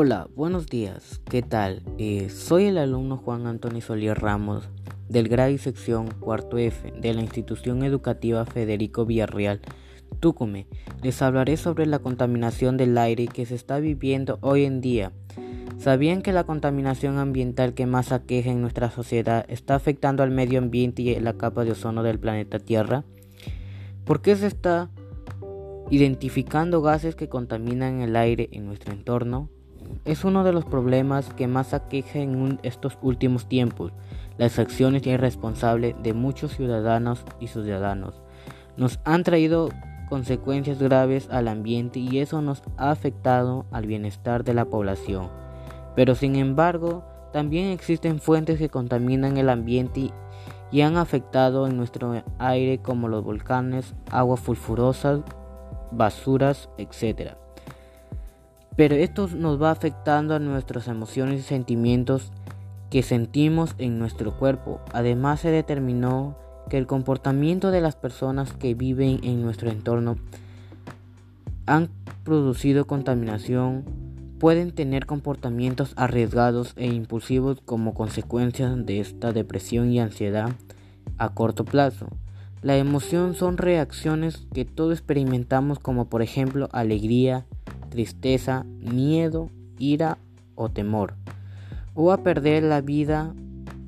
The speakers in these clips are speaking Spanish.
Hola, buenos días, ¿qué tal? Eh, soy el alumno Juan Antonio Solier Ramos del grado y sección cuarto F de la institución educativa Federico Villarreal, Túcume. Les hablaré sobre la contaminación del aire que se está viviendo hoy en día. ¿Sabían que la contaminación ambiental que más aqueja en nuestra sociedad está afectando al medio ambiente y la capa de ozono del planeta Tierra? ¿Por qué se está identificando gases que contaminan el aire en nuestro entorno? Es uno de los problemas que más aqueja en estos últimos tiempos. Las acciones irresponsables de muchos ciudadanos y ciudadanos nos han traído consecuencias graves al ambiente y eso nos ha afectado al bienestar de la población. Pero sin embargo, también existen fuentes que contaminan el ambiente y han afectado en nuestro aire como los volcanes, aguas sulfurosas, basuras, etc pero esto nos va afectando a nuestras emociones y sentimientos que sentimos en nuestro cuerpo. Además se determinó que el comportamiento de las personas que viven en nuestro entorno han producido contaminación, pueden tener comportamientos arriesgados e impulsivos como consecuencia de esta depresión y ansiedad a corto plazo. La emoción son reacciones que todos experimentamos como por ejemplo alegría, tristeza, miedo, ira o temor, o a perder la vida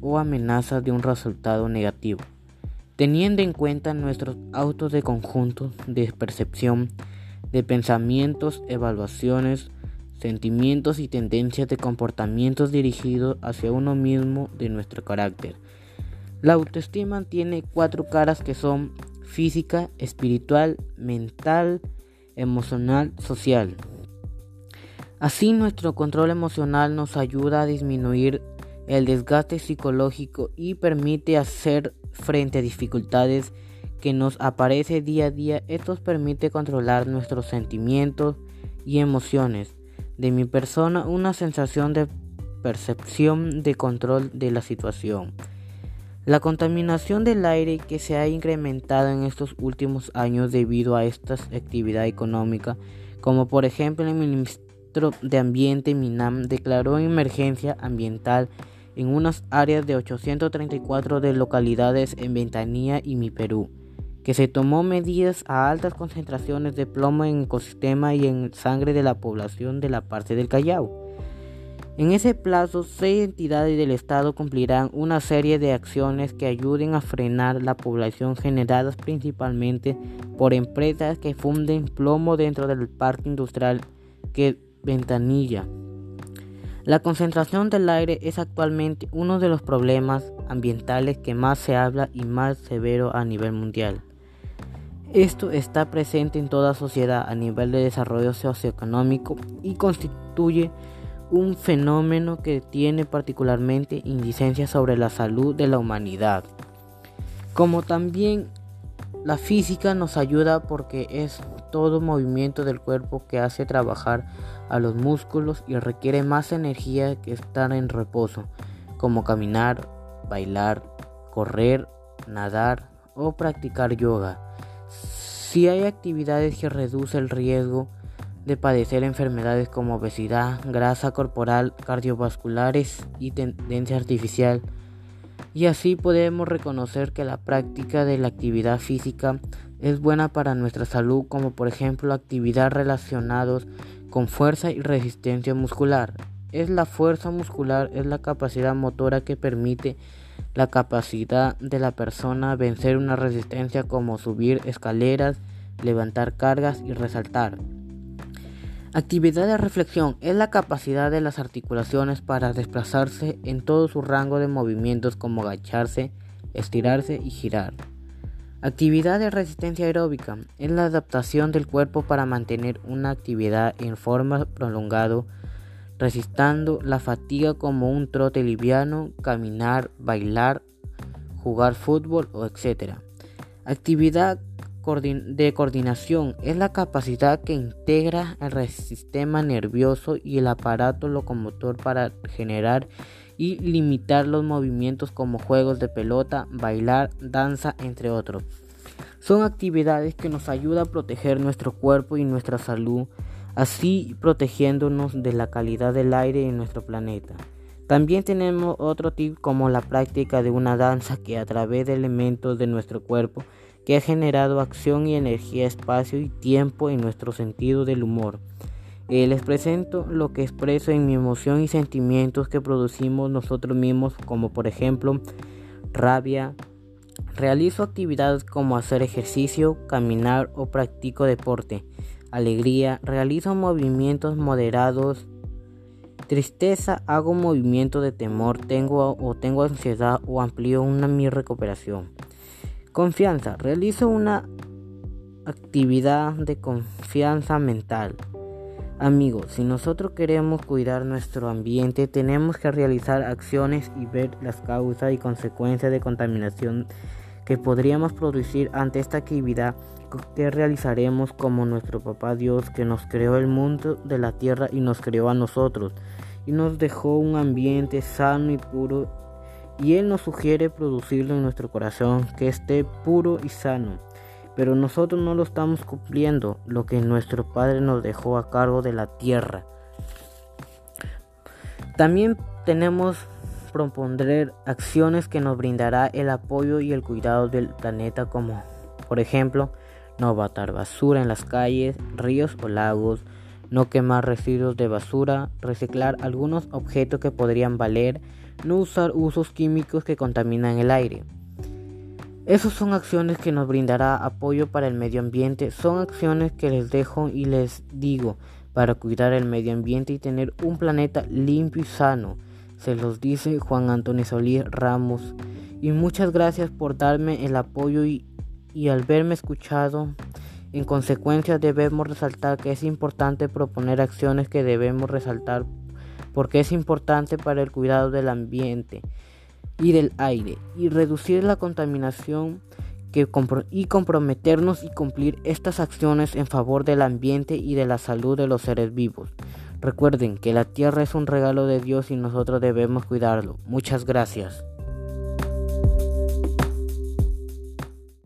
o amenaza de un resultado negativo. Teniendo en cuenta nuestros autos de conjunto de percepción, de pensamientos, evaluaciones, sentimientos y tendencias de comportamientos dirigidos hacia uno mismo de nuestro carácter. La autoestima tiene cuatro caras que son física, espiritual, mental, emocional, social. Así nuestro control emocional nos ayuda a disminuir el desgaste psicológico y permite hacer frente a dificultades que nos aparece día a día. Esto permite controlar nuestros sentimientos y emociones. De mi persona una sensación de percepción de control de la situación. La contaminación del aire que se ha incrementado en estos últimos años debido a esta actividad económica, como por ejemplo el Ministro de Ambiente Minam declaró emergencia ambiental en unas áreas de 834 de localidades en Ventanilla y Mi Perú, que se tomó medidas a altas concentraciones de plomo en ecosistema y en sangre de la población de la parte del Callao. En ese plazo, seis entidades del Estado cumplirán una serie de acciones que ayuden a frenar la población generadas principalmente por empresas que funden plomo dentro del parque industrial que Ventanilla. La concentración del aire es actualmente uno de los problemas ambientales que más se habla y más severo a nivel mundial. Esto está presente en toda sociedad a nivel de desarrollo socioeconómico y constituye un fenómeno que tiene particularmente incidencia sobre la salud de la humanidad. Como también la física nos ayuda porque es todo movimiento del cuerpo que hace trabajar a los músculos y requiere más energía que estar en reposo, como caminar, bailar, correr, nadar o practicar yoga. Si hay actividades que reducen el riesgo de padecer enfermedades como obesidad, grasa corporal, cardiovasculares y tendencia artificial. Y así podemos reconocer que la práctica de la actividad física es buena para nuestra salud, como por ejemplo actividad relacionados con fuerza y resistencia muscular. Es la fuerza muscular, es la capacidad motora que permite la capacidad de la persona vencer una resistencia como subir escaleras, levantar cargas y resaltar. Actividad de reflexión es la capacidad de las articulaciones para desplazarse en todo su rango de movimientos como agacharse, estirarse y girar. Actividad de resistencia aeróbica es la adaptación del cuerpo para mantener una actividad en forma prolongada, resistiendo la fatiga como un trote liviano, caminar, bailar, jugar fútbol o etc. Actividad de coordinación es la capacidad que integra el sistema nervioso y el aparato locomotor para generar y limitar los movimientos como juegos de pelota, bailar, danza, entre otros. Son actividades que nos ayudan a proteger nuestro cuerpo y nuestra salud, así protegiéndonos de la calidad del aire en nuestro planeta. También tenemos otro tip como la práctica de una danza que a través de elementos de nuestro cuerpo que ha generado acción y energía, espacio y tiempo en nuestro sentido del humor. Les presento lo que expreso en mi emoción y sentimientos que producimos nosotros mismos, como por ejemplo rabia. Realizo actividades como hacer ejercicio, caminar o practico deporte. Alegría, realizo movimientos moderados Tristeza, hago movimiento de temor, tengo o tengo ansiedad o amplío una mi recuperación. Confianza, realizo una actividad de confianza mental. Amigos, si nosotros queremos cuidar nuestro ambiente, tenemos que realizar acciones y ver las causas y consecuencias de contaminación que podríamos producir ante esta actividad que realizaremos como nuestro papá Dios que nos creó el mundo de la tierra y nos creó a nosotros y nos dejó un ambiente sano y puro y Él nos sugiere producirlo en nuestro corazón que esté puro y sano. Pero nosotros no lo estamos cumpliendo, lo que nuestro Padre nos dejó a cargo de la tierra. También tenemos proponer acciones que nos brindará el apoyo y el cuidado del planeta como por ejemplo no botar basura en las calles, ríos o lagos, no quemar residuos de basura, reciclar algunos objetos que podrían valer, no usar usos químicos que contaminan el aire. Esas son acciones que nos brindará apoyo para el medio ambiente, son acciones que les dejo y les digo para cuidar el medio ambiente y tener un planeta limpio y sano. Se los dice Juan Antonio Solís Ramos. Y muchas gracias por darme el apoyo y, y al verme escuchado. En consecuencia debemos resaltar que es importante proponer acciones que debemos resaltar porque es importante para el cuidado del ambiente y del aire y reducir la contaminación que y comprometernos y cumplir estas acciones en favor del ambiente y de la salud de los seres vivos. Recuerden que la tierra es un regalo de Dios y nosotros debemos cuidarlo. Muchas gracias.